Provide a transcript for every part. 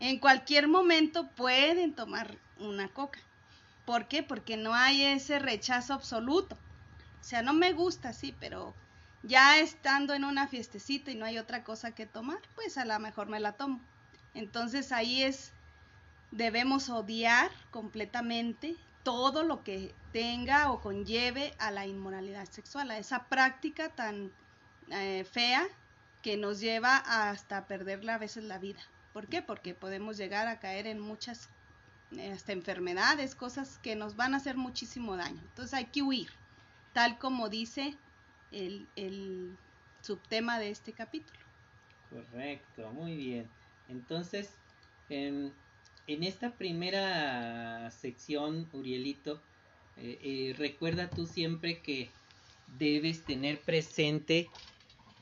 En cualquier momento pueden tomar una coca. ¿Por qué? Porque no hay ese rechazo absoluto. O sea, no me gusta, sí, pero ya estando en una fiestecita y no hay otra cosa que tomar, pues a lo mejor me la tomo. Entonces ahí es, debemos odiar completamente todo lo que tenga o conlleve a la inmoralidad sexual, a esa práctica tan eh, fea que nos lleva hasta perder a veces la vida. ¿Por qué? Porque podemos llegar a caer en muchas hasta enfermedades, cosas que nos van a hacer muchísimo daño. Entonces hay que huir, tal como dice el, subtema de este capítulo. Correcto, muy bien. Entonces, en, en esta primera sección, Urielito, eh, eh, recuerda tú siempre que debes tener presente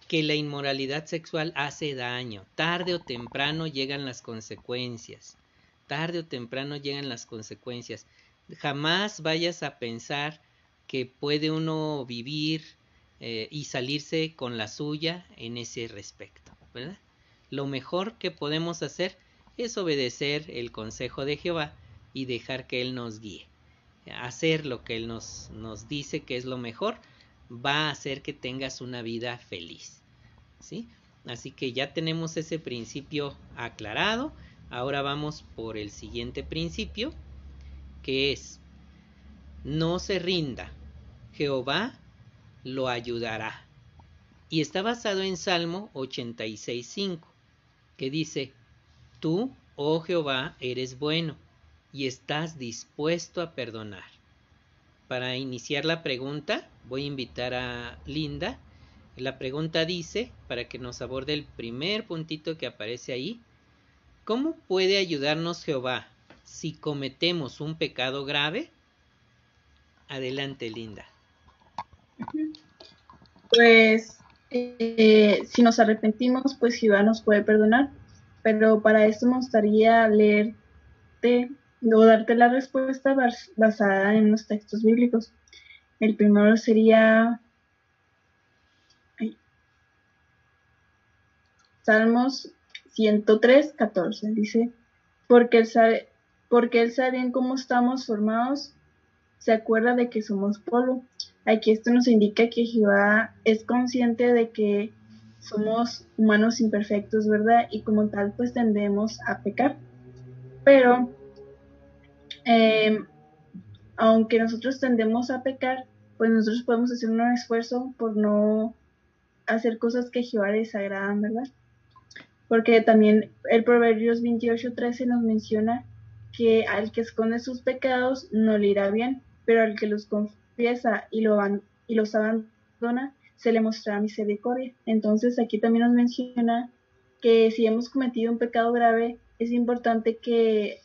que la inmoralidad sexual hace daño. Tarde o temprano llegan las consecuencias. Tarde o temprano llegan las consecuencias. Jamás vayas a pensar que puede uno vivir eh, y salirse con la suya en ese respecto, ¿verdad? Lo mejor que podemos hacer es obedecer el consejo de Jehová y dejar que Él nos guíe. Hacer lo que Él nos, nos dice que es lo mejor va a hacer que tengas una vida feliz. ¿sí? Así que ya tenemos ese principio aclarado. Ahora vamos por el siguiente principio, que es, no se rinda, Jehová lo ayudará. Y está basado en Salmo 86.5, que dice, Tú, oh Jehová, eres bueno y estás dispuesto a perdonar. Para iniciar la pregunta, voy a invitar a Linda la pregunta dice, para que nos aborde el primer puntito que aparece ahí, ¿cómo puede ayudarnos Jehová si cometemos un pecado grave? Adelante, Linda. Pues eh, si nos arrepentimos, pues Jehová nos puede perdonar, pero para esto me gustaría leerte o darte la respuesta basada en los textos bíblicos. El primero sería Salmos 103, 14. Dice, porque él sabe, porque él sabe bien cómo estamos formados, se acuerda de que somos polvo. Aquí esto nos indica que Jehová es consciente de que somos humanos imperfectos, ¿verdad? Y como tal, pues tendemos a pecar. Pero, em, aunque nosotros tendemos a pecar, pues nosotros podemos hacer un esfuerzo por no hacer cosas que Jehová les agradan, ¿verdad? porque también el Proverbios 28:13 nos menciona que al que esconde sus pecados no le irá bien, pero al que los confiesa y, lo y los abandona, se le mostrará misericordia. Entonces aquí también nos menciona que si hemos cometido un pecado grave, es importante que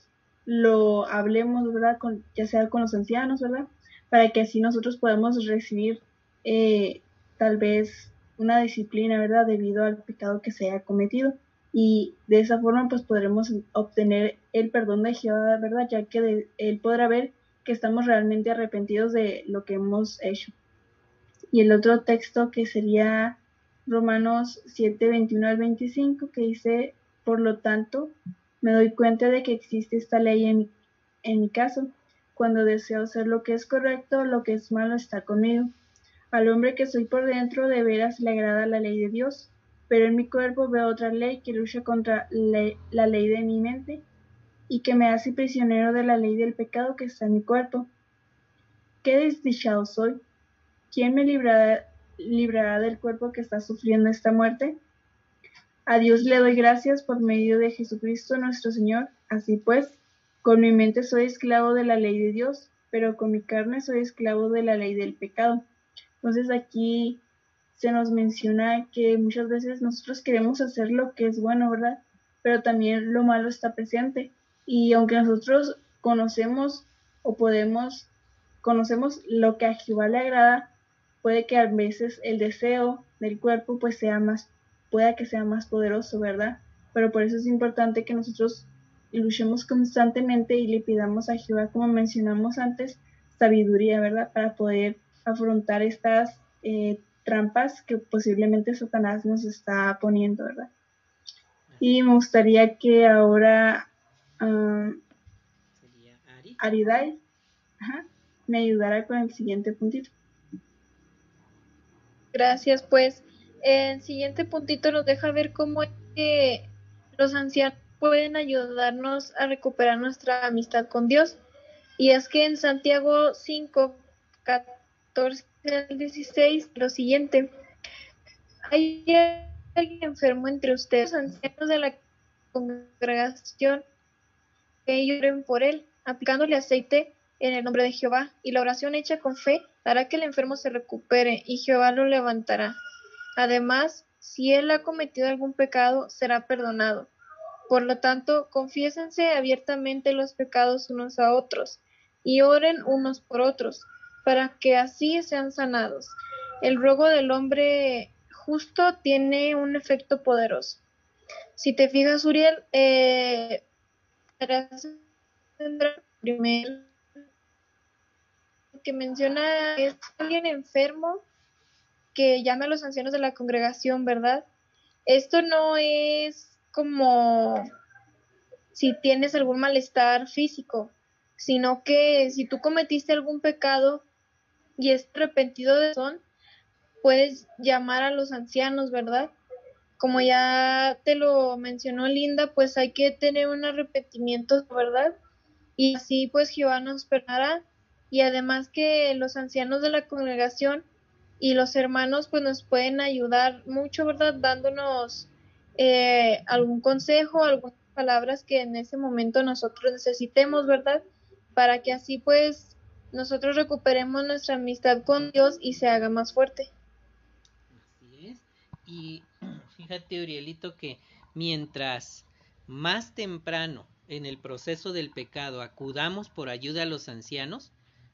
lo hablemos, ¿verdad? Con, ya sea con los ancianos, ¿verdad? Para que así nosotros podamos recibir eh, tal vez una disciplina, ¿verdad? Debido al pecado que se haya cometido y de esa forma pues podremos obtener el perdón de Jehová, ¿verdad? Ya que Él podrá ver que estamos realmente arrepentidos de lo que hemos hecho. Y el otro texto que sería Romanos 7, 21 al 25, que dice, por lo tanto, me doy cuenta de que existe esta ley en mi caso. Cuando deseo hacer lo que es correcto, lo que es malo está conmigo. Al hombre que soy por dentro, de veras le agrada la ley de Dios pero en mi cuerpo veo otra ley que lucha contra la ley de mi mente y que me hace prisionero de la ley del pecado que está en mi cuerpo. Qué desdichado soy. ¿Quién me librará del cuerpo que está sufriendo esta muerte? A Dios le doy gracias por medio de Jesucristo nuestro Señor. Así pues, con mi mente soy esclavo de la ley de Dios, pero con mi carne soy esclavo de la ley del pecado. Entonces aquí se nos menciona que muchas veces nosotros queremos hacer lo que es bueno, ¿verdad? Pero también lo malo está presente. Y aunque nosotros conocemos o podemos, conocemos lo que a Jehová le agrada, puede que a veces el deseo del cuerpo pues sea más, pueda que sea más poderoso, ¿verdad? Pero por eso es importante que nosotros luchemos constantemente y le pidamos a Jehová, como mencionamos antes, sabiduría, ¿verdad? Para poder afrontar estas eh, trampas que posiblemente Satanás nos está poniendo, ¿verdad? Y me gustaría que ahora um, Aridai me ayudara con el siguiente puntito. Gracias, pues el siguiente puntito nos deja ver cómo es que los ancianos pueden ayudarnos a recuperar nuestra amistad con Dios. Y es que en Santiago 5, 14 al 16, lo siguiente. Hay alguien enfermo entre ustedes, ancianos de la congregación, que lloren por él, aplicándole aceite en el nombre de Jehová, y la oración hecha con fe hará que el enfermo se recupere, y Jehová lo levantará. Además, si él ha cometido algún pecado, será perdonado. Por lo tanto, confiésense abiertamente los pecados unos a otros, y oren unos por otros, para que así sean sanados. El ruego del hombre justo tiene un efecto poderoso. Si te fijas, Uriel, eh, primero que menciona es alguien enfermo que llame a los ancianos de la congregación, ¿verdad? Esto no es como si tienes algún malestar físico, sino que si tú cometiste algún pecado y es arrepentido de son, puedes llamar a los ancianos, ¿verdad? Como ya te lo mencionó Linda, pues hay que tener un arrepentimiento, ¿verdad? Y así pues Jehová nos perdonará. Y además que los ancianos de la congregación y los hermanos pues nos pueden ayudar mucho, ¿verdad? Dándonos eh, algún consejo, algunas palabras que en ese momento nosotros necesitemos, ¿verdad? Para que así pues nosotros recuperemos nuestra amistad con Dios y se haga más fuerte. Así es. Y fíjate, Urielito, que mientras más temprano en el proceso del pecado acudamos por ayuda a los ancianos,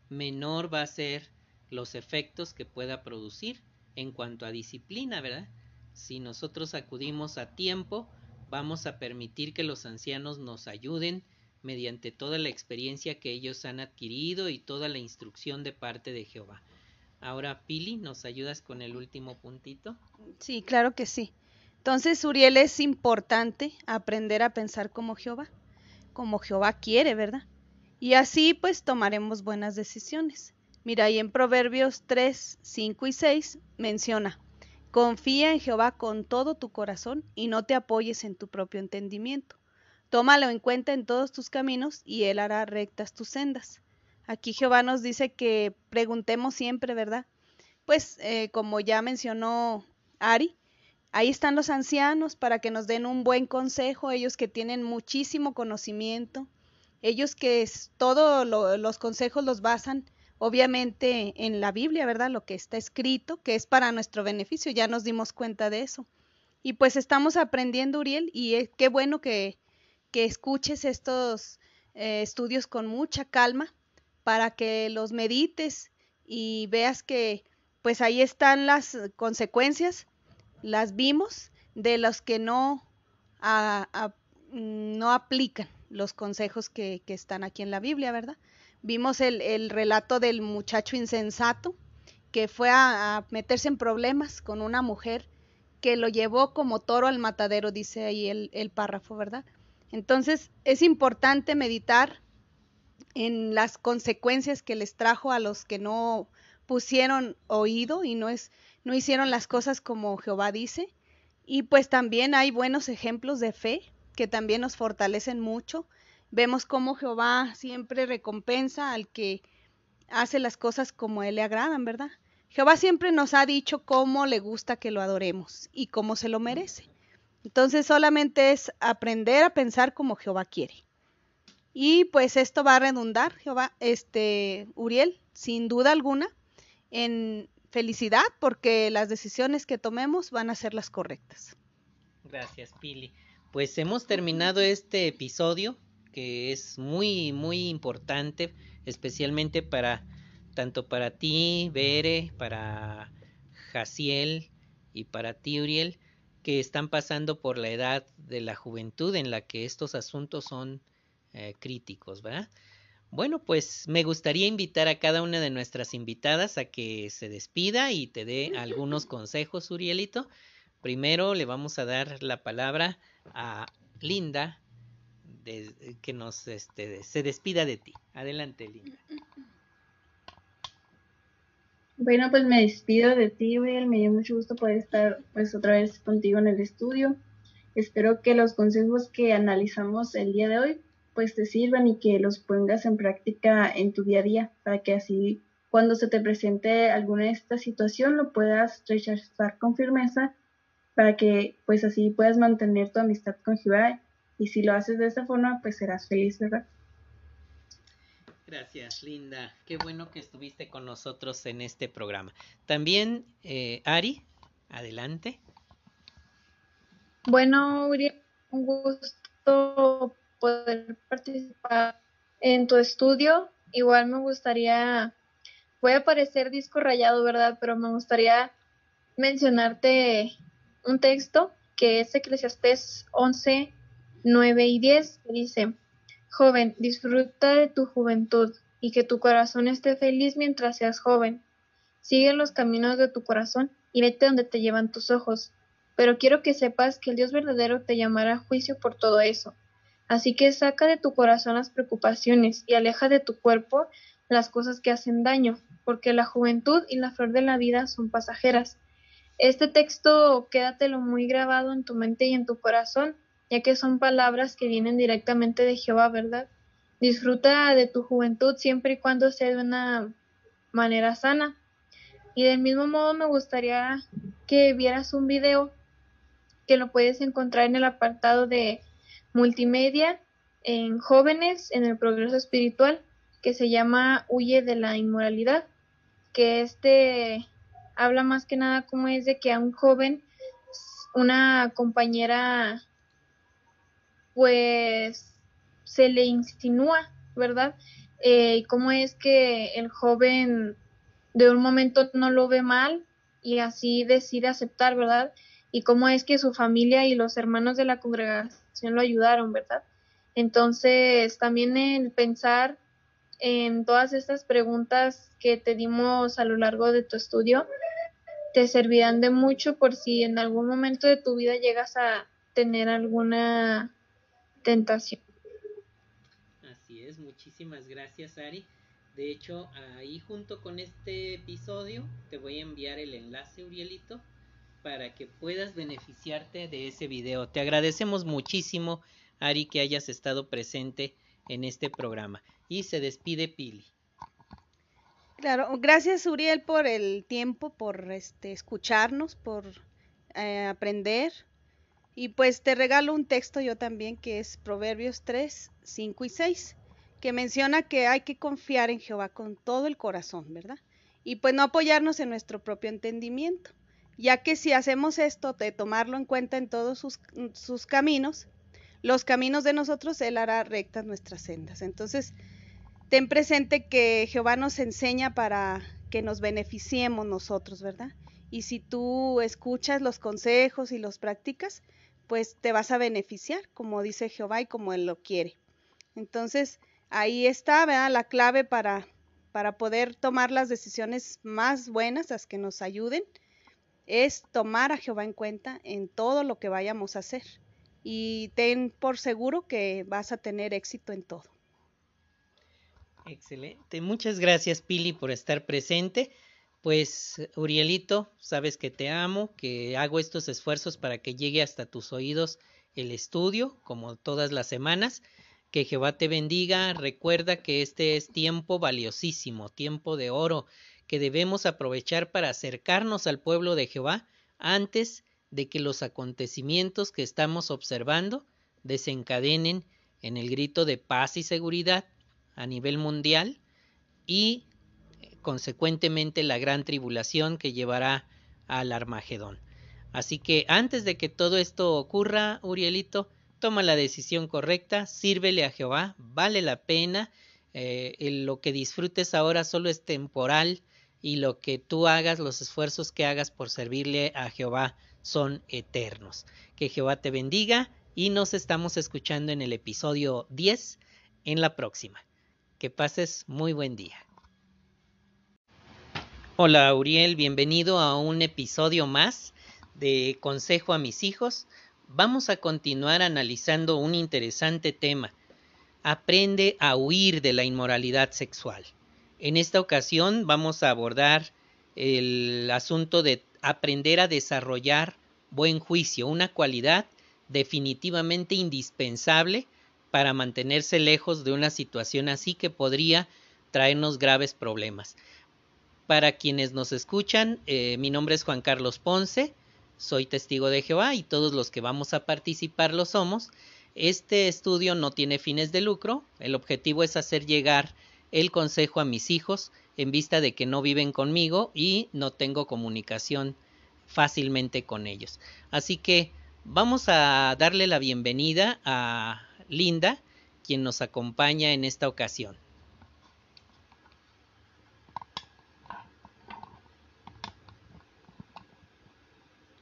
menor va a ser los efectos que pueda producir en cuanto a disciplina, ¿verdad? Si nosotros acudimos a tiempo, vamos a permitir que los ancianos nos ayuden mediante toda la experiencia que ellos han adquirido y toda la instrucción de parte de Jehová. Ahora, Pili, ¿nos ayudas con el último puntito? Sí, claro que sí. Entonces, Uriel, es importante aprender a pensar como Jehová, como Jehová quiere, ¿verdad? Y así pues tomaremos buenas decisiones. Mira, ahí en Proverbios 3, 5 y 6 menciona, confía en Jehová con todo tu corazón y no te apoyes en tu propio entendimiento. Tómalo en cuenta en todos tus caminos y Él hará rectas tus sendas. Aquí Jehová nos dice que preguntemos siempre, ¿verdad? Pues eh, como ya mencionó Ari, ahí están los ancianos para que nos den un buen consejo, ellos que tienen muchísimo conocimiento, ellos que todos los consejos los basan obviamente en la Biblia, ¿verdad? Lo que está escrito, que es para nuestro beneficio, ya nos dimos cuenta de eso. Y pues estamos aprendiendo, Uriel, y qué bueno que, que escuches estos eh, estudios con mucha calma para que los medites y veas que pues ahí están las consecuencias, las vimos, de los que no, no aplican los consejos que, que están aquí en la Biblia, ¿verdad? Vimos el, relato del muchacho insensato que fue a, meterse en problemas con una mujer que lo llevó como toro al matadero, dice ahí el, el párrafo, ¿verdad? Entonces es importante meditar en las consecuencias que les trajo a los que no pusieron oído y no es no hicieron las cosas como Jehová dice y pues también hay buenos ejemplos de fe que también nos fortalecen mucho Vemos cómo Jehová siempre recompensa al que hace las cosas como Él le agradan, ¿verdad? Jehová siempre nos ha dicho cómo le gusta que lo adoremos y cómo se lo merece. Entonces solamente es aprender a pensar como Jehová quiere. Y pues esto va a redundar, Jehová, este, Uriel, sin duda alguna, en felicidad porque las decisiones que tomemos van a ser las correctas. Gracias, Pili. Pues hemos terminado este episodio que es muy, muy importante, especialmente para tanto para ti, Bere, para Jaciel y para ti, Uriel, que están pasando por la edad de la juventud en la que estos asuntos son eh, críticos, ¿verdad? Bueno, pues me gustaría invitar a cada una de nuestras invitadas a que se despida y te dé algunos consejos, Urielito. Primero le vamos a dar la palabra a Linda que nos este, se despida de ti. Adelante, Linda. Bueno, pues me despido de ti, Uriel. Me dio mucho gusto poder estar pues otra vez contigo en el estudio. Espero que los consejos que analizamos el día de hoy pues te sirvan y que los pongas en práctica en tu día a día para que así cuando se te presente alguna de esta situación lo puedas rechazar con firmeza para que pues así puedas mantener tu amistad con Jehová y si lo haces de esa forma pues serás feliz, ¿verdad? Gracias, Linda. Qué bueno que estuviste con nosotros en este programa. También, eh, Ari, adelante. Bueno, Uriel, un gusto poder participar en tu estudio. Igual me gustaría, voy a parecer disco rayado, ¿verdad? Pero me gustaría mencionarte un texto que es Eclesiastés 11, 9 y 10, que dice, Joven, disfruta de tu juventud y que tu corazón esté feliz mientras seas joven. Sigue los caminos de tu corazón y vete donde te llevan tus ojos. Pero quiero que sepas que el Dios verdadero te llamará a juicio por todo eso. Así que saca de tu corazón las preocupaciones y aleja de tu cuerpo las cosas que hacen daño, porque la juventud y la flor de la vida son pasajeras. Este texto quédatelo muy grabado en tu mente y en tu corazón ya que son palabras que vienen directamente de Jehová, ¿verdad? Disfruta de tu juventud siempre y cuando sea de una manera sana. Y del mismo modo me gustaría que vieras un video que lo puedes encontrar en el apartado de multimedia en jóvenes en el progreso espiritual que se llama Huye de la inmoralidad, que este habla más que nada como es de que a un joven una compañera pues se le insinúa, ¿verdad? Eh, cómo es que el joven de un momento no lo ve mal y así decide aceptar, ¿verdad? Y cómo es que su familia y los hermanos de la congregación lo ayudaron, ¿verdad? Entonces, también el pensar en todas estas preguntas que te dimos a lo largo de tu estudio, te servirán de mucho por si en algún momento de tu vida llegas a tener alguna tentación. Así es, muchísimas gracias Ari. De hecho, ahí junto con este episodio te voy a enviar el enlace, Urielito, para que puedas beneficiarte de ese video. Te agradecemos muchísimo, Ari, que hayas estado presente en este programa. Y se despide Pili. Claro, gracias Uriel por el tiempo, por este, escucharnos, por eh, aprender y pues te regalo un texto yo también que es Proverbios 3, 5 y 6, que menciona que hay que confiar en Jehová con todo el corazón, ¿verdad? Y pues no apoyarnos en nuestro propio entendimiento, ya que si hacemos esto de tomarlo en cuenta en todos sus, sus caminos, los caminos de nosotros, Él hará rectas nuestras sendas. Entonces, ten presente que Jehová nos enseña para que nos beneficiemos nosotros, ¿verdad? Y si tú escuchas los consejos y los practicas, pues te vas a beneficiar, como dice Jehová y como Él lo quiere. Entonces, ahí está, ¿verdad? La clave para, para poder tomar las decisiones más buenas, las que nos ayuden, es tomar a Jehová en cuenta en todo lo que vayamos a hacer. Y ten por seguro que vas a tener éxito en todo. Excelente. Muchas gracias, Pili, por estar presente. Pues, Urielito, sabes que te amo, que hago estos esfuerzos para que llegue hasta tus oídos el estudio, como todas las semanas. Que Jehová te bendiga. Recuerda que este es tiempo valiosísimo, tiempo de oro, que debemos aprovechar para acercarnos al pueblo de Jehová antes de que los acontecimientos que estamos observando desencadenen en el grito de paz y seguridad a nivel mundial y consecuentemente la gran tribulación que llevará al Armagedón. Así que antes de que todo esto ocurra, Urielito, toma la decisión correcta, sírvele a Jehová, vale la pena, eh, lo que disfrutes ahora solo es temporal y lo que tú hagas, los esfuerzos que hagas por servirle a Jehová son eternos. Que Jehová te bendiga y nos estamos escuchando en el episodio 10 en la próxima. Que pases muy buen día. Hola Uriel, bienvenido a un episodio más de Consejo a mis hijos. vamos a continuar analizando un interesante tema. Aprende a huir de la inmoralidad sexual. En esta ocasión vamos a abordar el asunto de aprender a desarrollar buen juicio, una cualidad definitivamente indispensable para mantenerse lejos de una situación así que podría traernos graves problemas. Para quienes nos escuchan, eh, mi nombre es Juan Carlos Ponce, soy testigo de Jehová y todos los que vamos a participar lo somos. Este estudio no tiene fines de lucro, el objetivo es hacer llegar el consejo a mis hijos en vista de que no viven conmigo y no tengo comunicación fácilmente con ellos. Así que vamos a darle la bienvenida a Linda, quien nos acompaña en esta ocasión.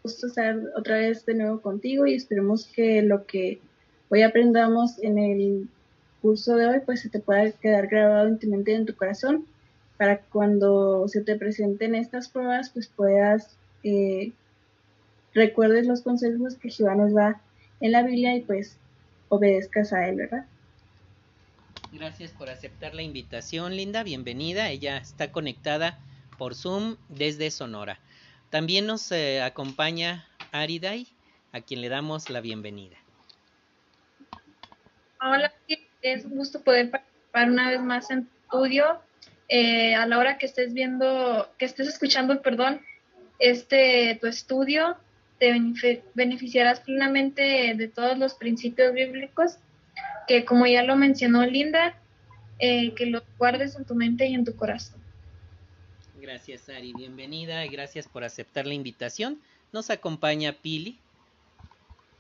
Gusto estar otra vez de nuevo contigo y esperemos que lo que hoy aprendamos en el curso de hoy pues se te pueda quedar grabado íntimamente en tu corazón para cuando se te presenten estas pruebas pues puedas eh, recuerdes los consejos que Jehová nos da en la Biblia y pues obedezcas a él, ¿verdad? Gracias por aceptar la invitación, Linda. Bienvenida. Ella está conectada por Zoom desde Sonora. También nos eh, acompaña Ariday, a quien le damos la bienvenida. Hola, es un gusto poder participar una vez más en tu estudio. Eh, a la hora que estés viendo, que estés escuchando, perdón, este tu estudio, te beneficiarás plenamente de todos los principios bíblicos que, como ya lo mencionó Linda, eh, que los guardes en tu mente y en tu corazón. Gracias, Ari. Bienvenida y gracias por aceptar la invitación. Nos acompaña Pili.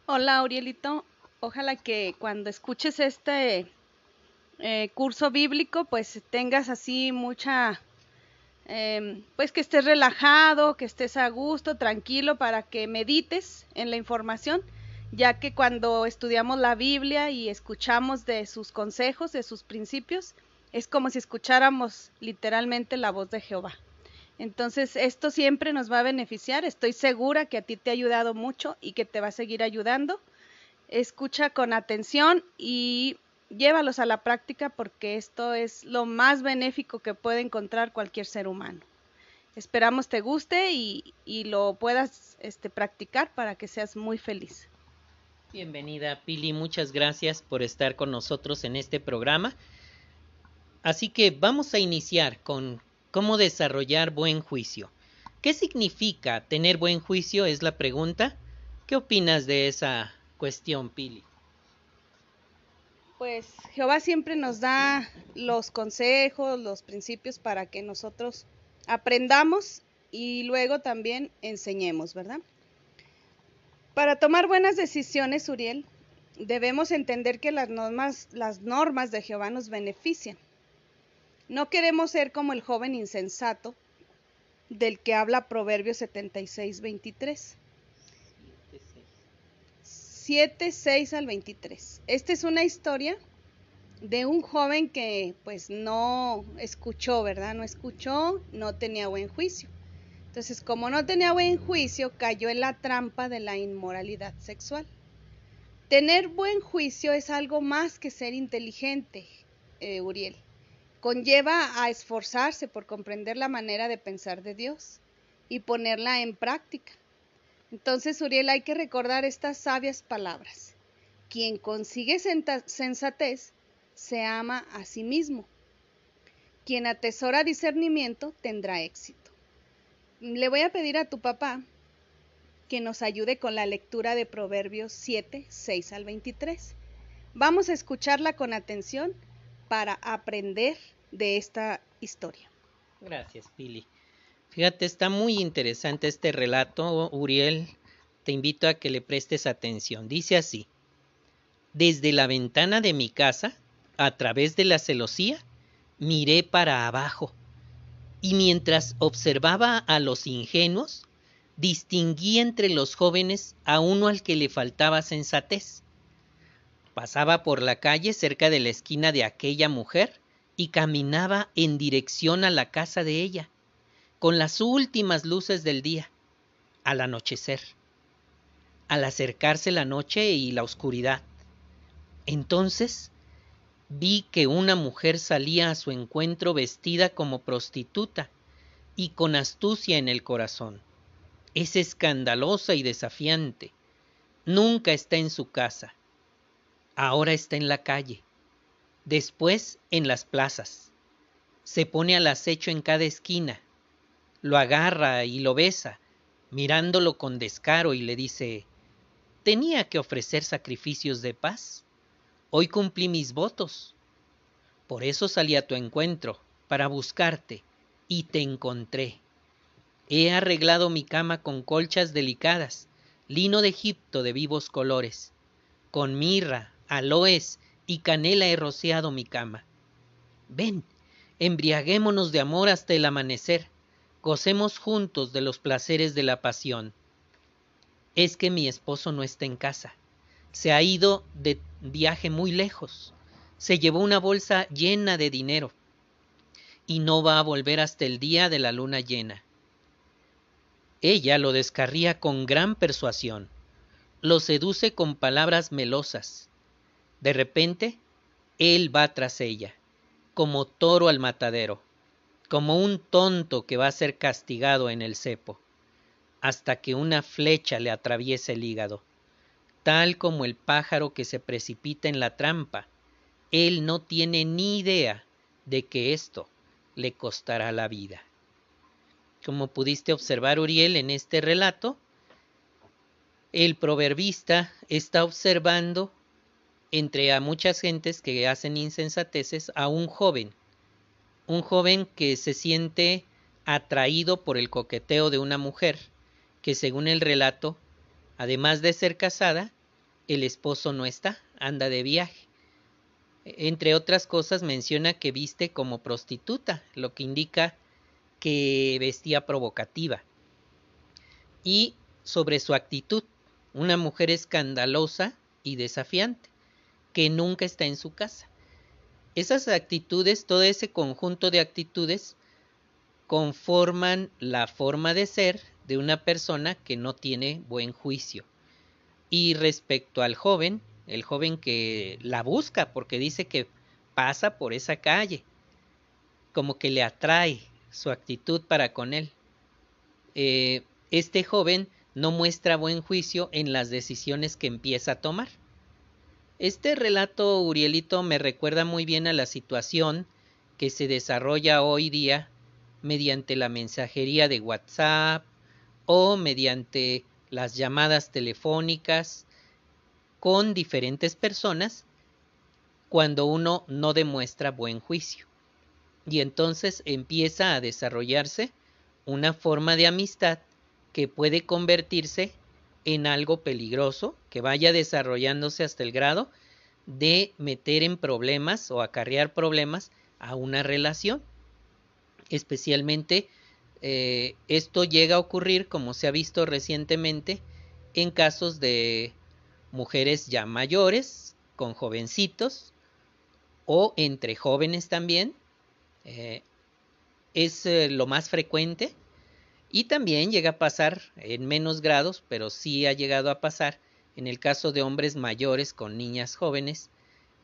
Hola, Aurielito. Ojalá que cuando escuches este eh, curso bíblico, pues tengas así mucha, em, pues que estés relajado, que estés a gusto, tranquilo, para que medites en la información, ya que cuando estudiamos la Biblia y escuchamos de sus consejos, de sus principios, es como si escucháramos literalmente la voz de Jehová. Entonces, esto siempre nos va a beneficiar. Estoy segura que a ti te ha ayudado mucho y que te va a seguir ayudando. Escucha con atención y llévalos a la práctica porque esto es lo más benéfico que puede encontrar cualquier ser humano. Esperamos te guste y, lo puedas este, practicar para que seas muy feliz. Bienvenida Pili, muchas gracias por estar con nosotros en este programa. Así que vamos a iniciar con ¿Cómo desarrollar buen juicio? ¿Qué significa tener buen juicio? Es la pregunta. ¿Qué opinas de esa cuestión, Pili? Pues Jehová siempre nos da los consejos, los principios para que nosotros aprendamos y luego también enseñemos, ¿verdad? Para tomar buenas decisiones, Uriel, debemos entender que las normas, las normas de Jehová nos benefician. No queremos ser como el joven insensato del que habla Proverbios 76, 23. 7, 6 al 23. Esta es una historia de un joven que pues no escuchó, ¿verdad? No escuchó, no tenía buen juicio. Entonces, como no tenía buen juicio, cayó en la trampa de la inmoralidad sexual. Tener buen juicio es algo más que ser inteligente, eh, Uriel conlleva a esforzarse por comprender la manera de pensar de Dios y ponerla en práctica. Entonces, Uriel, hay que recordar estas sabias palabras. Quien consigue sensatez se ama a sí mismo. Quien atesora discernimiento tendrá éxito. Le voy a pedir a tu papá que nos ayude con la lectura de Proverbios 7, 6 al 23. Vamos a escucharla con atención para aprender de esta historia. Gracias, Pili. Fíjate, está muy interesante este relato, Uriel. Te invito a que le prestes atención. Dice así, desde la ventana de mi casa, a través de la celosía, miré para abajo, y mientras observaba a los ingenuos, distinguí entre los jóvenes a uno al que le faltaba sensatez Pasaba por la calle cerca de la esquina de aquella mujer y caminaba en dirección a la casa de ella, con las últimas luces del día, al anochecer. al acercarse la noche y la oscuridad. Entonces vi que una mujer salía a su encuentro vestida como prostituta y con astucia en el corazón. Es escandalosa y desafiante. Nunca está en su casa. Ahora está en la calle. Después en las plazas. Se pone al acecho en cada esquina. Lo agarra y lo besa, mirándolo con descaro y le dice, tenía que ofrecer sacrificios de paz. Hoy cumplí mis votos. Por eso salí a tu encuentro, para buscarte, y te encontré. He arreglado mi cama con colchas delicadas, lino de Egipto de vivos colores. Con mirra, aloes y canela he rociado mi cama. Ven, embriaguémonos de amor hasta el amanecer, gocemos juntos de los placeres de la pasión es que mi esposo no está en casa. Se ha ido de viaje muy lejos. Se llevó una bolsa llena de dinero y no va a volver hasta el día de la luna llena. Ella lo descarría con gran persuasión, lo seduce con palabras melosas. De repente, él va tras ella, como toro al matadero, como un tonto que va a ser castigado en el cepo hasta que una flecha le atraviese el hígado. Tal como el pájaro que se precipita en la trampa, él no tiene ni idea de que esto le costará la vida. Como pudiste observar, Uriel, en este relato, el proverbista está observando entre a muchas gentes que hacen insensateces a un joven, un joven que se siente atraído por el coqueteo de una mujer, que según el relato, además de ser casada, el esposo no está, anda de viaje. Entre otras cosas menciona que viste como prostituta, lo que indica que vestía provocativa. Y sobre su actitud, una mujer escandalosa y desafiante, que nunca está en su casa. Esas actitudes, todo ese conjunto de actitudes, conforman la forma de ser de una persona que no tiene buen juicio. Y respecto al joven, el joven que la busca porque dice que pasa por esa calle, como que le atrae su actitud para con él. Eh, este joven no muestra buen juicio en las decisiones que empieza a tomar. Este relato, Urielito, me recuerda muy bien a la situación que se desarrolla hoy día mediante la mensajería de WhatsApp, o mediante las llamadas telefónicas con diferentes personas cuando uno no demuestra buen juicio. Y entonces empieza a desarrollarse una forma de amistad que puede convertirse en algo peligroso, que vaya desarrollándose hasta el grado de meter en problemas o acarrear problemas a una relación, especialmente eh, esto llega a ocurrir, como se ha visto recientemente, en casos de mujeres ya mayores, con jovencitos, o entre jóvenes también. Eh, es eh, lo más frecuente. Y también llega a pasar en menos grados, pero sí ha llegado a pasar en el caso de hombres mayores con niñas jóvenes.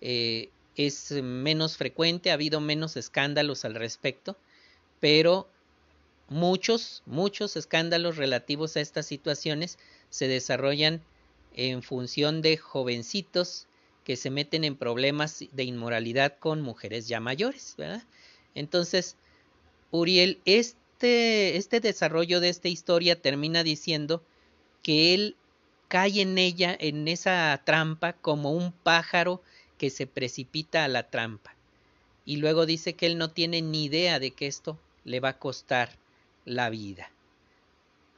es menos frecuente, ha habido menos escándalos al respecto, pero Muchos, muchos escándalos relativos a estas situaciones se desarrollan en función de jovencitos que se meten en problemas de inmoralidad con mujeres ya mayores, Entonces, Uriel, este, este desarrollo de esta historia termina diciendo que él cae en ella, en esa trampa, como un pájaro que se precipita a la trampa. Y luego dice que él no tiene ni idea de que esto le va a costar la vida.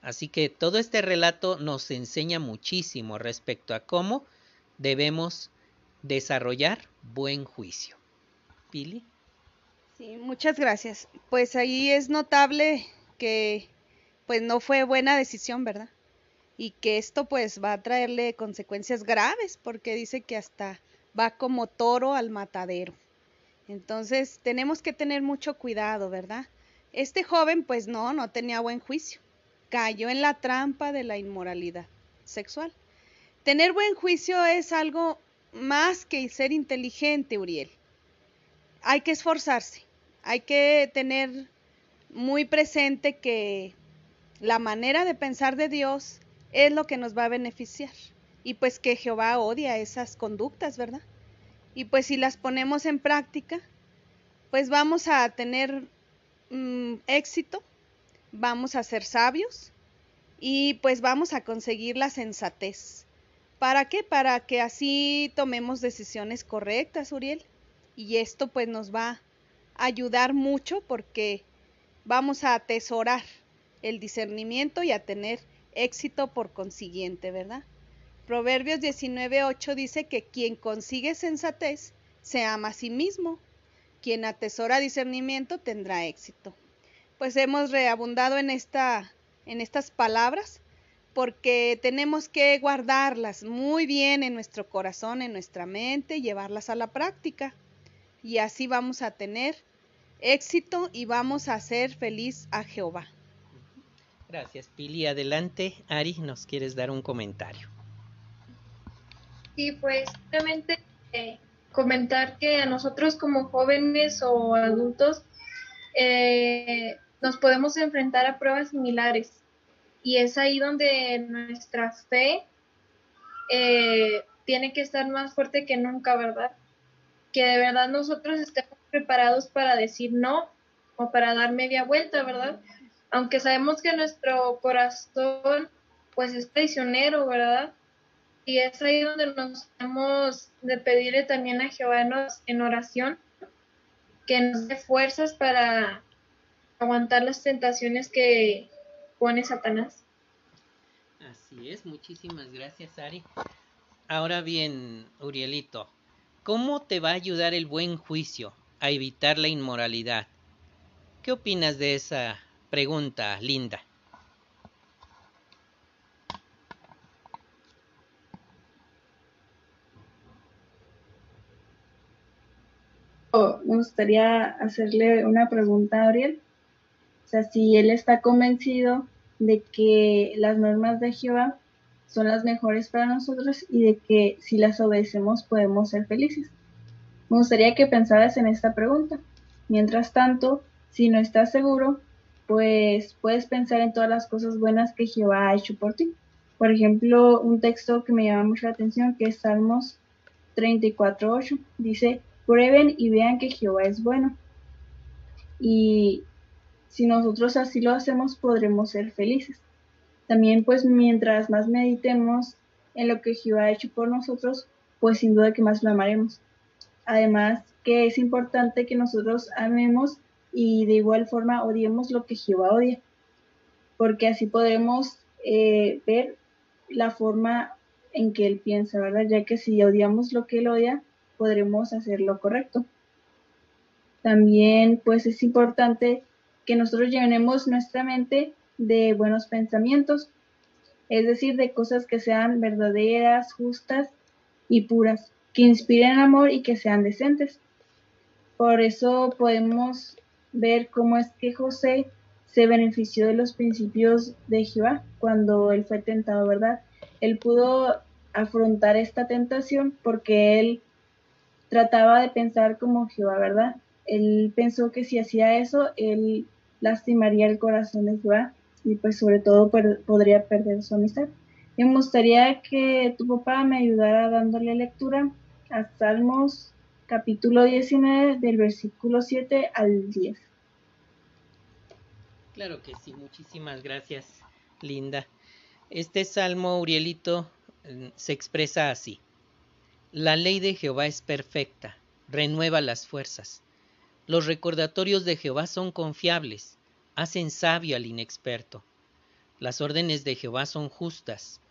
Así que todo este relato nos enseña muchísimo respecto a cómo debemos desarrollar buen juicio. Pili. Sí, muchas gracias. Pues ahí es notable que pues no fue buena decisión, ¿verdad? Y que esto pues va a traerle consecuencias graves porque dice que hasta va como toro al matadero. Entonces tenemos que tener mucho cuidado, ¿verdad? Este joven, pues no, no tenía buen juicio. Cayó en la trampa de la inmoralidad sexual. tener buen juicio es algo más que ser inteligente, Uriel. Hay que esforzarse, hay que tener muy presente que la manera de pensar de Dios es lo que nos va a beneficiar. Y pues que Jehová odia esas conductas, ¿verdad? Y pues si las ponemos en práctica, pues vamos a tener mm, éxito, vamos a ser sabios y pues vamos a conseguir la sensatez. ¿Para qué? Para que así tomemos decisiones correctas, Uriel. Y esto pues nos va ayudar mucho porque vamos a atesorar el discernimiento y a tener éxito por consiguiente, ¿verdad? Proverbios 19:8 dice que quien consigue sensatez se ama a sí mismo. Quien atesora discernimiento tendrá éxito. Pues hemos reabundado en esta en estas palabras porque tenemos que guardarlas muy bien en nuestro corazón, en nuestra mente, llevarlas a la práctica. Y así vamos a tener éxito y vamos a hacer feliz a Jehová. Gracias, Pili. Adelante, Ari, ¿nos quieres dar un comentario? Sí, pues simplemente eh, comentar que a nosotros como jóvenes o adultos eh, nos podemos enfrentar a pruebas similares y es ahí donde nuestra fe eh, tiene que estar más fuerte que nunca, ¿verdad? Que de verdad nosotros estemos preparados para decir no o para dar media vuelta, ¿verdad? aunque sabemos que nuestro corazón pues es traicionero, ¿verdad? Y es ahí donde nos tenemos de pedirle también a Jehová en oración que nos dé fuerzas para aguantar las tentaciones que pone Satanás. Así es, muchísimas gracias Ari. Ahora bien, Urielito, ¿cómo te va a ayudar el buen juicio a evitar la inmoralidad? ¿Qué opinas de esa pregunta, Linda. Oh, me gustaría hacerle una pregunta a Ariel. O sea, si él está convencido de que las normas de Jehová son las mejores para nosotros y de que si las obedecemos podemos ser felices. Me gustaría que pensaras en esta pregunta. Mientras tanto, si no estás seguro, pues puedes pensar en todas las cosas buenas que Jehová ha hecho por ti. Por ejemplo, un texto que me llama mucho la atención, que es Salmos 34.8, dice, prueben y vean que Jehová es bueno. Y si nosotros así lo hacemos, podremos ser felices. También, pues, mientras más meditemos en lo que Jehová ha hecho por nosotros, pues sin duda que más lo amaremos. Además, que es importante que nosotros amemos y de igual forma odiemos lo que Jehová odia, porque así podemos eh, ver la forma en que Él piensa, ¿verdad? Ya que si odiamos lo que Él odia, podremos hacer lo correcto. También, pues es importante que nosotros llenemos nuestra mente de buenos pensamientos, es decir, de cosas que sean verdaderas, justas y puras, que inspiren amor y que sean decentes. Por eso podemos ver cómo es que José se benefició de los principios de Jehová cuando él fue tentado, ¿verdad? Él pudo afrontar esta tentación porque él trataba de pensar como Jehová, ¿verdad? Él pensó que si hacía eso, él lastimaría el corazón de Jehová y pues sobre todo podría perder su amistad. Me gustaría que tu papá me ayudara dándole lectura a Salmos capítulo 19 del versículo 7 al 10. Claro que sí, muchísimas gracias, Linda. Este salmo, Urielito, mm, se expresa así. La ley de Jehová es perfecta, renueva las fuerzas. Los recordatorios de Jehová son confiables, hacen sabio al inexperto. Las órdenes de Jehová son justas,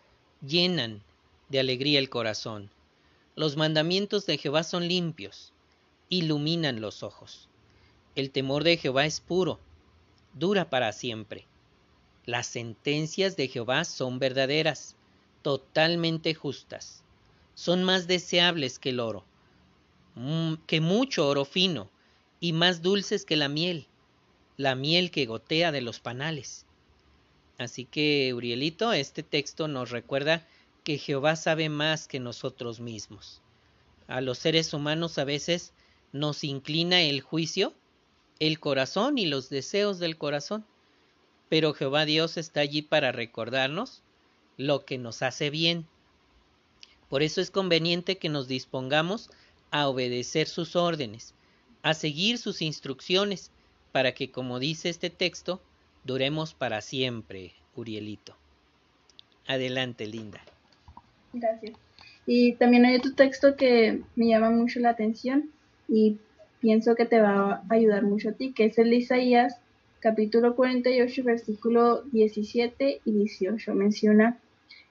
llenan de alegría el corazón. Los mandamientos de Jehová son limpios, iluminan los ojos. El temor de Jehová es puro, dura para siempre. Las sentencias de Jehová son verdaderas, totalmente justas. Son más deseables que el oro, mm, que mucho oro fino, y más dulces que la miel, la miel que gotea de los panales. Así que, Urielito, este texto nos recuerda que Jehová sabe más que nosotros mismos. A los seres humanos a veces nos inclina el juicio, el corazón y los deseos del corazón, pero Jehová Dios está allí para recordarnos lo que nos hace bien. Por eso es conveniente que nos dispongamos a obedecer sus órdenes, a seguir sus instrucciones, para que, como dice este texto, duremos para siempre, Urielito. Adelante, Linda. Gracias. Y también hay otro texto que me llama mucho la atención y pienso que te va a ayudar mucho a ti, que es el Isaías capítulo 48, versículo 17 y 18. Menciona,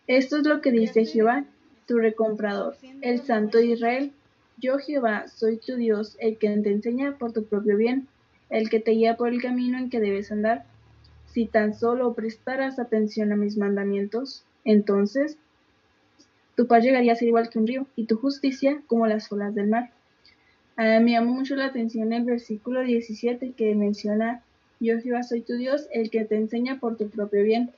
esto es lo que dice Jehová, tu recomprador, el Santo de Israel. Yo Jehová soy tu Dios, el que te enseña por tu propio bien, el que te guía por el camino en que debes andar. Si tan solo prestaras atención a mis mandamientos, entonces tu paz llegaría a ser igual que un río, y tu justicia como las olas del mar. Ah, me llama mucho la atención el versículo 17 que menciona, yo Jehová soy tu Dios, el que te enseña por tu propio bien.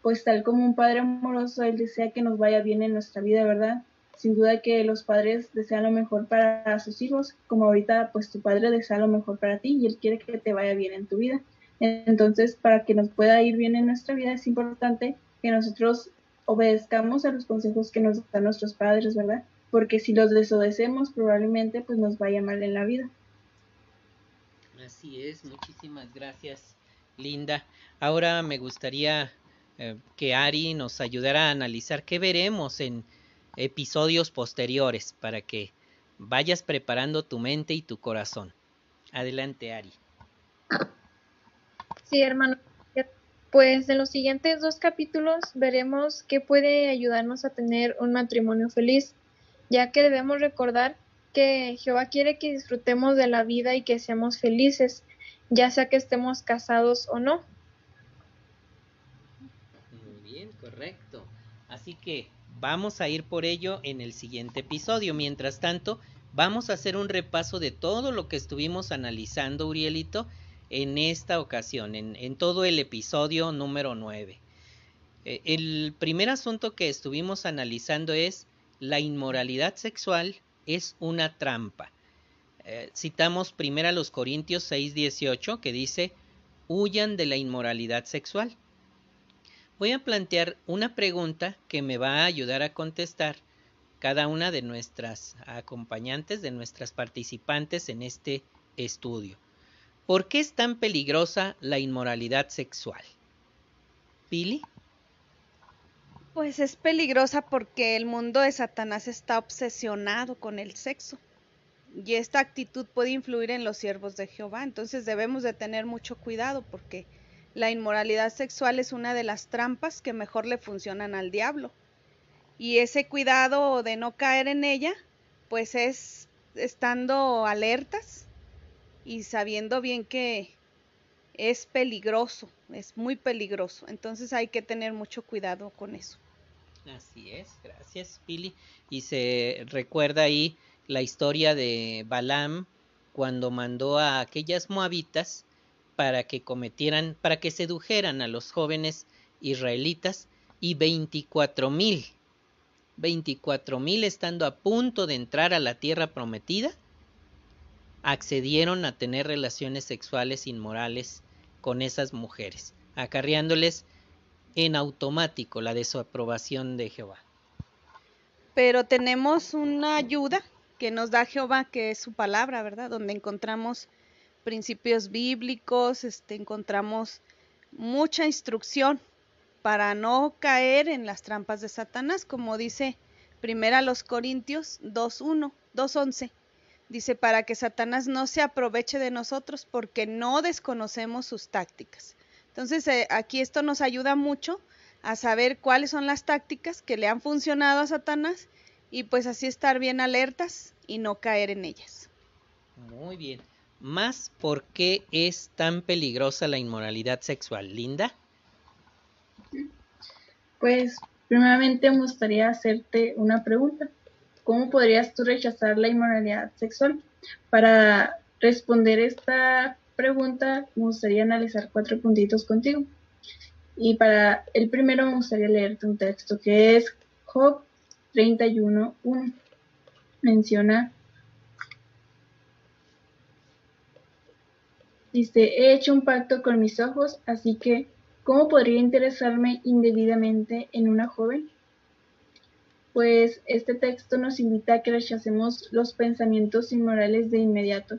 Pues tal como un padre amoroso, él desea que nos vaya bien en nuestra vida, ¿verdad? Sin duda que los padres desean lo mejor para sus hijos, como ahorita pues tu padre desea lo mejor para ti y él quiere que te vaya bien en tu vida. Entonces, para que nos pueda ir bien en nuestra vida es importante que nosotros obedezcamos a los consejos que nos dan nuestros padres, ¿verdad? Porque si los desobedecemos, probablemente pues nos vaya mal en la vida. Así es, muchísimas gracias, Linda. Ahora me gustaría eh, que Ari nos ayudara a analizar qué veremos en episodios posteriores para que vayas preparando tu mente y tu corazón. Adelante, Ari. Sí, hermano. Pues en los siguientes dos capítulos veremos qué puede ayudarnos a tener un matrimonio feliz, ya que debemos recordar que Jehová quiere que disfrutemos de la vida y que seamos felices, ya sea que estemos casados o no. Muy bien, correcto. Así que vamos a ir por ello en el siguiente episodio. Mientras tanto, vamos a hacer un repaso de todo lo que estuvimos analizando, Urielito, en esta ocasión, en, todo el episodio número 9. Eh, el primer asunto que estuvimos analizando es la inmoralidad sexual es una trampa. Eh, citamos primero a los Corintios 6:18 que dice, huyan de la inmoralidad sexual. Voy a plantear una pregunta que me va a ayudar a contestar cada una de nuestras acompañantes, de nuestras participantes en este estudio. ¿Por qué es tan peligrosa la inmoralidad sexual? Pili. Pues es peligrosa porque el mundo de Satanás está obsesionado con el sexo. Y esta actitud puede influir en los siervos de Jehová. Entonces debemos de tener mucho cuidado porque la inmoralidad sexual es una de las trampas que mejor le funcionan al diablo. Y ese cuidado de no caer en ella, pues es estando alertas y sabiendo bien que es peligroso, es muy peligroso. Entonces hay que tener mucho cuidado con eso. Así es, gracias Pili. Y se recuerda ahí la historia de Balaam cuando mandó a aquellas moabitas para que cometieran, para que sedujeran a los jóvenes israelitas y veinticuatro mil, veinticuatro mil estando a punto de entrar a la tierra prometida, accedieron a tener relaciones sexuales inmorales con esas mujeres, acarreándoles en automático la desaprobación de Jehová. Pero tenemos una ayuda que nos da Jehová, que es su palabra, ¿verdad? Donde encontramos principios bíblicos, este, encontramos mucha instrucción para no caer en las trampas de Satanás, como dice primera los Corintios 2.1, 2.11 Dice, para que Satanás no se aproveche de nosotros porque no desconocemos sus tácticas. Entonces, eh, aquí esto nos ayuda mucho a saber cuáles son las tácticas que le han funcionado a Satanás y pues así estar bien alertas y no caer en ellas. Muy bien. Más, ¿por qué es tan peligrosa la inmoralidad sexual? Linda. Pues, primeramente me gustaría hacerte una pregunta. ¿Cómo podrías tú rechazar la inmoralidad sexual? Para responder esta pregunta, me gustaría analizar cuatro puntitos contigo. Y para el primero me gustaría leerte un texto que es Job 31.1 menciona, dice, he hecho un pacto con mis ojos, así que, ¿cómo podría interesarme indebidamente en una joven? Pues este texto nos invita a que rechacemos los pensamientos inmorales de inmediato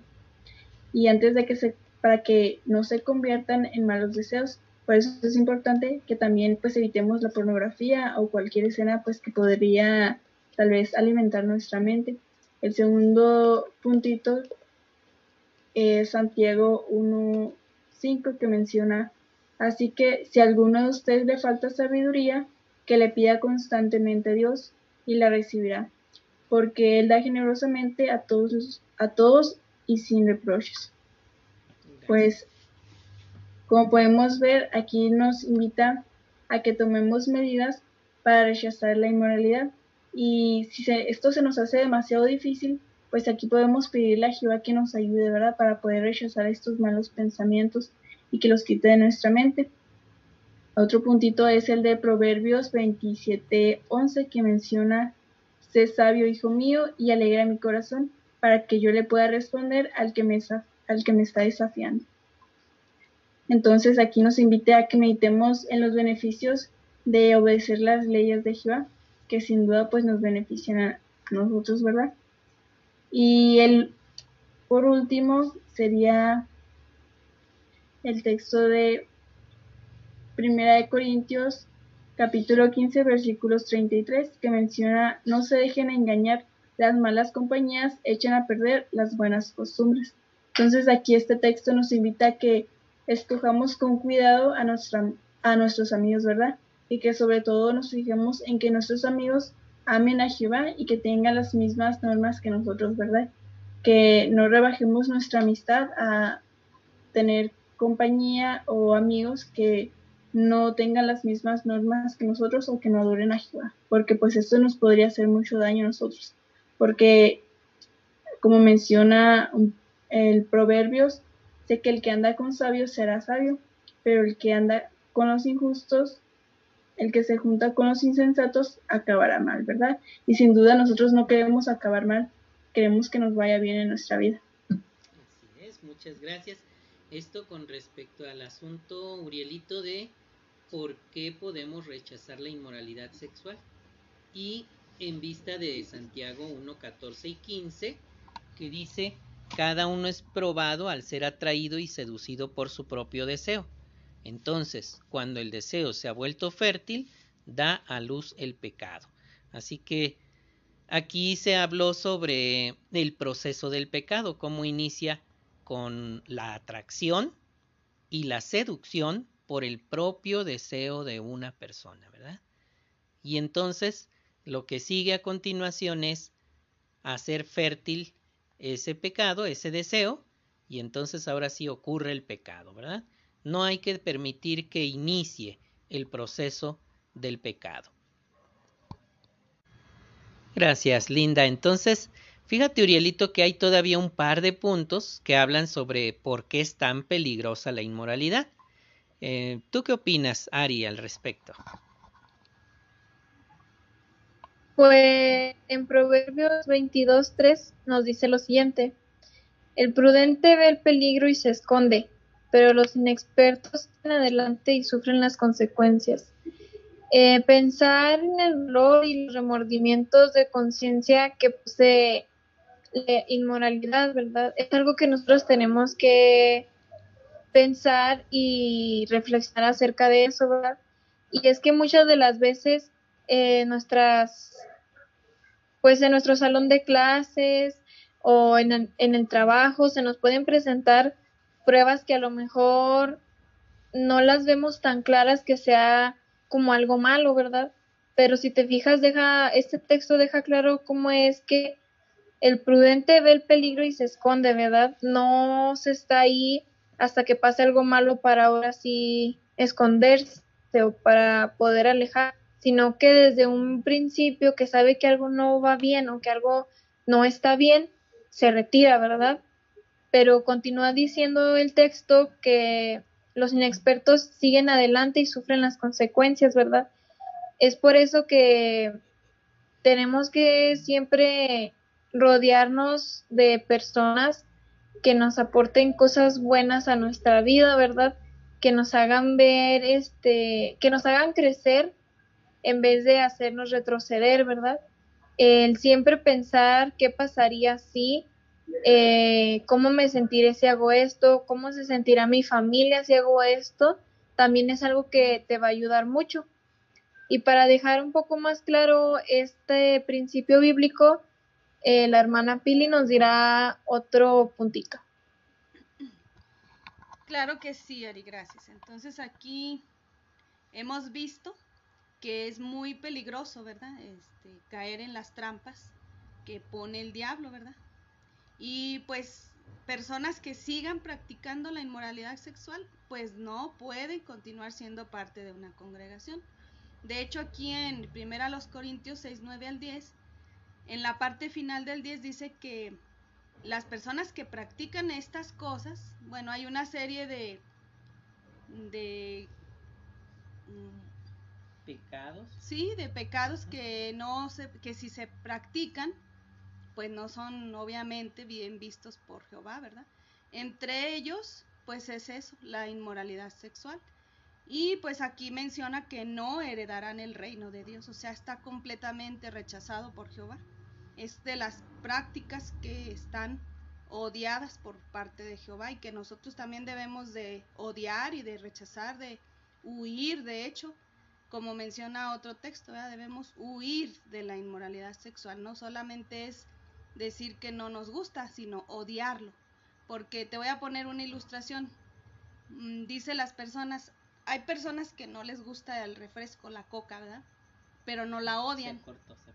y antes de que se, para que no se conviertan en malos deseos. Por eso es importante que también pues evitemos la pornografía o cualquier escena pues que podría tal vez alimentar nuestra mente. El segundo puntito es Santiago 1.5 que menciona, así que si a alguno de ustedes le falta sabiduría, que le pida constantemente a Dios y la recibirá, porque Él da generosamente a todos, a todos y sin reproches. Pues como podemos ver, aquí nos invita a que tomemos medidas para rechazar la inmoralidad. Y si esto se nos hace demasiado difícil, pues aquí podemos pedirle a Jehová que nos ayude, ¿verdad? Para poder rechazar estos malos pensamientos y que los quite de nuestra mente. Otro puntito es el de Proverbios 27:11 que menciona, sé sabio, hijo mío, y alegra mi corazón, para que yo le pueda responder al que me, al que me está desafiando. Entonces aquí nos invite a que meditemos en los beneficios de obedecer las leyes de Jehová, que sin duda pues nos benefician a nosotros, ¿verdad? Y el por último sería el texto de Primera de Corintios capítulo 15 versículos 33 que menciona no se dejen engañar las malas compañías echan a perder las buenas costumbres. Entonces aquí este texto nos invita a que escojamos con cuidado a, nuestra, a nuestros amigos, ¿verdad? Y que sobre todo nos fijemos en que nuestros amigos amen a Jehová y que tengan las mismas normas que nosotros, ¿verdad? Que no rebajemos nuestra amistad a tener compañía o amigos que no tengan las mismas normas que nosotros o que no adoren a Jehová, porque pues esto nos podría hacer mucho daño a nosotros, porque como menciona el Proverbios, Sé que el que anda con sabios será sabio, pero el que anda con los injustos, el que se junta con los insensatos, acabará mal, ¿verdad? Y sin duda nosotros no queremos acabar mal, queremos que nos vaya bien en nuestra vida. Así es, muchas gracias. Esto con respecto al asunto, Urielito, de por qué podemos rechazar la inmoralidad sexual. Y en vista de Santiago 1, 14 y 15, que dice, cada uno es probado al ser atraído y seducido por su propio deseo. Entonces, cuando el deseo se ha vuelto fértil, da a luz el pecado. Así que aquí se habló sobre el proceso del pecado, cómo inicia con la atracción y la seducción por el propio deseo de una persona, ¿verdad? Y entonces lo que sigue a continuación es hacer fértil ese pecado, ese deseo, y entonces ahora sí ocurre el pecado, ¿verdad? No hay que permitir que inicie el proceso del pecado. Gracias, Linda. Entonces, fíjate, Urielito, que hay todavía un par de puntos que hablan sobre por qué es tan peligrosa la inmoralidad. Eh, ¿Tú qué opinas, Ari, al respecto? Pues en Proverbios 22.3 nos dice lo siguiente, el prudente ve el peligro y se esconde, pero los inexpertos van adelante y sufren las consecuencias. Eh, pensar en el dolor y los remordimientos de conciencia que posee la inmoralidad, ¿verdad? Es algo que nosotros tenemos que pensar y reflexionar acerca de eso, ¿verdad? Y es que muchas de las veces eh, nuestras pues en nuestro salón de clases o en en el trabajo se nos pueden presentar pruebas que a lo mejor no las vemos tan claras que sea como algo malo, ¿verdad? Pero si te fijas, deja, este texto deja claro cómo es que el prudente ve el peligro y se esconde, ¿verdad? No se está ahí hasta que pase algo malo para ahora sí esconderse o para poder alejar sino que desde un principio que sabe que algo no va bien o que algo no está bien, se retira, ¿verdad? Pero continúa diciendo el texto que los inexpertos siguen adelante y sufren las consecuencias, ¿verdad? Es por eso que tenemos que siempre rodearnos de personas que nos aporten cosas buenas a nuestra vida, ¿verdad? Que nos hagan ver, este, que nos hagan crecer en vez de hacernos retroceder, ¿verdad? El siempre pensar qué pasaría si, eh, cómo me sentiré si hago esto, cómo se sentirá mi familia si hago esto, también es algo que te va a ayudar mucho. Y para dejar un poco más claro este principio bíblico, eh, la hermana Pili nos dirá otro puntito. Claro que sí, Ari, gracias. Entonces aquí hemos visto que es muy peligroso, ¿verdad? Este, caer en las trampas que pone el diablo, ¿verdad? Y pues personas que sigan practicando la inmoralidad sexual, pues no pueden continuar siendo parte de una congregación. De hecho, aquí en 1 Corintios 6, 9 al 10, en la parte final del 10 dice que las personas que practican estas cosas, bueno, hay una serie de, de mm, pecados. Sí, de pecados que no se, que si se practican, pues no son obviamente bien vistos por Jehová, ¿verdad? Entre ellos, pues es eso, la inmoralidad sexual. Y pues aquí menciona que no heredarán el reino de Dios, o sea, está completamente rechazado por Jehová. Es de las prácticas que están odiadas por parte de Jehová y que nosotros también debemos de odiar y de rechazar, de huir, de hecho, como menciona otro texto, debemos huir de la inmoralidad sexual, no solamente es decir que no nos gusta, sino odiarlo. Porque te voy a poner una ilustración. Mm, dice las personas, hay personas que no les gusta el refresco, la coca, ¿verdad? Pero no la odian. Se cortó, se